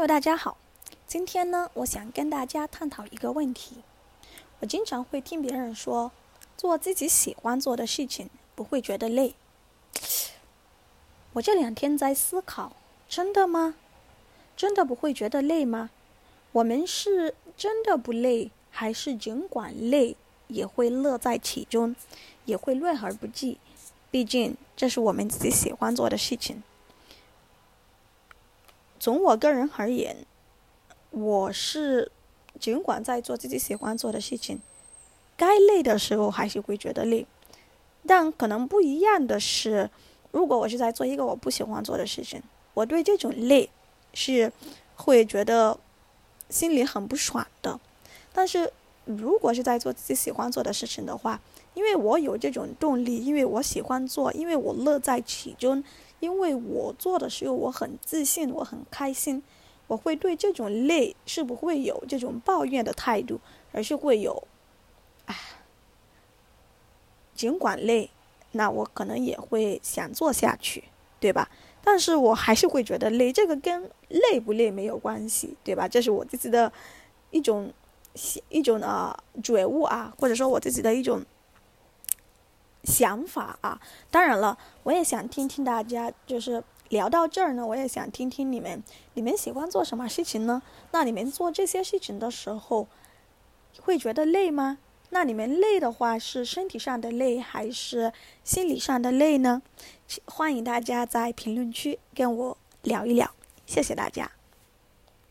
各位大家好。今天呢，我想跟大家探讨一个问题。我经常会听别人说，做自己喜欢做的事情不会觉得累。我这两天在思考，真的吗？真的不会觉得累吗？我们是真的不累，还是尽管累也会乐在其中，也会乐而不计？毕竟这是我们自己喜欢做的事情。从我个人而言，我是尽管在做自己喜欢做的事情，该累的时候还是会觉得累。但可能不一样的是，如果我是在做一个我不喜欢做的事情，我对这种累是会觉得心里很不爽的。但是如果是在做自己喜欢做的事情的话，因为我有这种动力，因为我喜欢做，因为我乐在其中。因为我做的时候我很自信，我很开心，我会对这种累是不会有这种抱怨的态度，而是会有，哎，尽管累，那我可能也会想做下去，对吧？但是我还是会觉得累，这个跟累不累没有关系，对吧？这是我自己的一种一种呃觉悟啊，或者说我自己的一种。想法啊，当然了，我也想听听大家，就是聊到这儿呢，我也想听听你们，你们喜欢做什么事情呢？那你们做这些事情的时候，会觉得累吗？那你们累的话，是身体上的累，还是心理上的累呢？欢迎大家在评论区跟我聊一聊，谢谢大家。